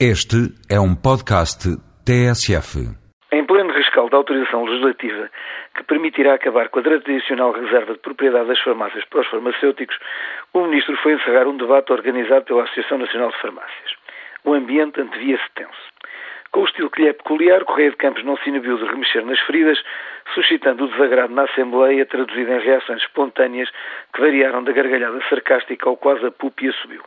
Este é um podcast TSF. Em pleno rescaldo da autorização legislativa que permitirá acabar com a tradicional reserva de propriedade das farmácias para os farmacêuticos, o Ministro foi encerrar um debate organizado pela Associação Nacional de Farmácias. O ambiente antevia-se tenso. Com o estilo que lhe é peculiar, o Correio de Campos não se inibiu de remexer nas feridas, suscitando o desagrado na Assembleia, traduzido em reações espontâneas que variaram da gargalhada sarcástica ao quase a púpia subiu.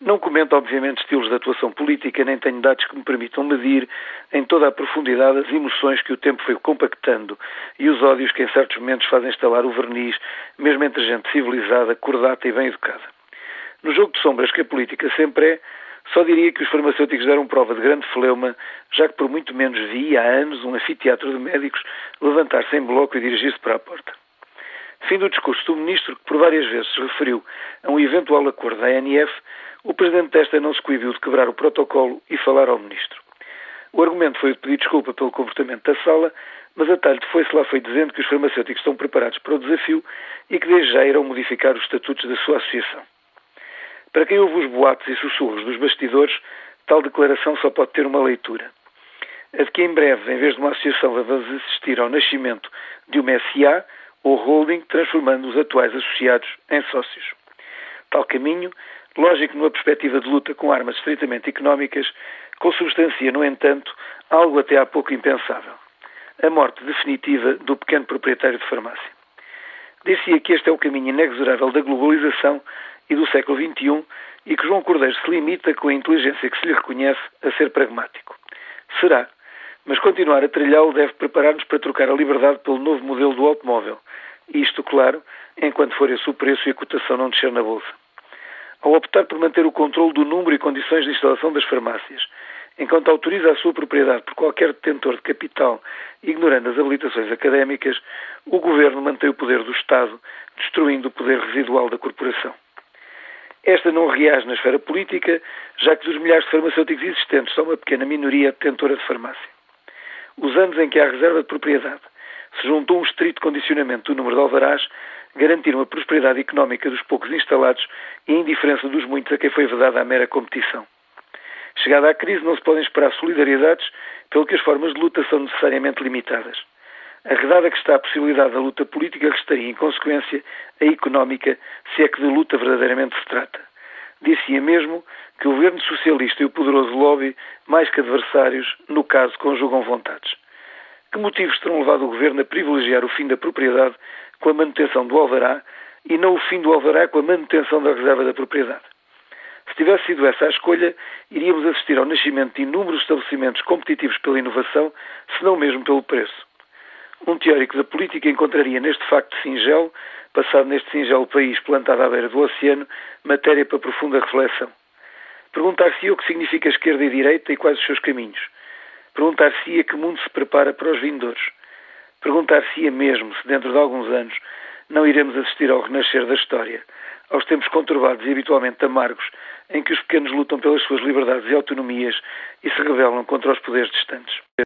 Não comento, obviamente, estilos de atuação política, nem tenho dados que me permitam medir em toda a profundidade as emoções que o tempo foi compactando e os ódios que em certos momentos fazem instalar o verniz, mesmo entre gente civilizada, cordata e bem educada. No jogo de sombras que a política sempre é, só diria que os farmacêuticos deram prova de grande fleuma, já que por muito menos vi há anos um anfiteatro de médicos levantar-se em bloco e dirigir-se para a porta. Fim do discurso do ministro, que por várias vezes se referiu a um eventual acordo da ANF, o presidente desta não se coibiu de quebrar o protocolo e falar ao ministro. O argumento foi de pedir desculpa pelo comportamento da sala, mas a talho foi-se lá foi dizendo que os farmacêuticos estão preparados para o desafio e que desde já irão modificar os estatutos da sua associação. Para quem ouve os boatos e sussurros dos bastidores, tal declaração só pode ter uma leitura. A de que em breve, em vez de uma associação, vamos assistir ao nascimento de uma SA ou holding, transformando os atuais associados em sócios. Tal caminho lógico numa perspectiva de luta com armas estritamente económicas, consubstancia, no entanto, algo até há pouco impensável: a morte definitiva do pequeno proprietário de farmácia. Dizia que este é o caminho inexorável da globalização e do século XXI e que João Cordeiro se limita, com a inteligência que se lhe reconhece, a ser pragmático. Será, mas continuar a trilhá-lo deve preparar-nos para trocar a liberdade pelo novo modelo do automóvel. Isto, claro, enquanto for esse o preço e a cotação não descer na bolsa ao optar por manter o controle do número e condições de instalação das farmácias, enquanto autoriza a sua propriedade por qualquer detentor de capital, ignorando as habilitações académicas, o Governo mantém o poder do Estado, destruindo o poder residual da corporação. Esta não reage na esfera política, já que dos milhares de farmacêuticos existentes só uma pequena minoria detentora de farmácia. Os anos em que há reserva de propriedade se juntou um estrito condicionamento do número de alvarás garantiram a prosperidade económica dos poucos instalados e a indiferença dos muitos a quem foi vedada a mera competição. Chegada à crise, não se podem esperar solidariedades, pelo que as formas de luta são necessariamente limitadas. Arredada que está a possibilidade da luta política, restaria, em consequência, a económica, se é que de luta verdadeiramente se trata. Dizia mesmo que o governo socialista e o poderoso lobby, mais que adversários, no caso, conjugam vontades. Que motivos terão levado o governo a privilegiar o fim da propriedade com a manutenção do alvará e não o fim do alvará com a manutenção da reserva da propriedade. Se tivesse sido essa a escolha, iríamos assistir ao nascimento de inúmeros estabelecimentos competitivos pela inovação, se não mesmo pelo preço. Um teórico da política encontraria neste facto singelo, passado neste singelo país plantado à beira do oceano, matéria para profunda reflexão. Perguntar-se-ia o que significa esquerda e direita e quais os seus caminhos. Perguntar-se-ia que mundo se prepara para os vindouros. Perguntar-se-ia mesmo se dentro de alguns anos não iremos assistir ao renascer da história, aos tempos conturbados e habitualmente amargos, em que os pequenos lutam pelas suas liberdades e autonomias e se rebelam contra os poderes distantes.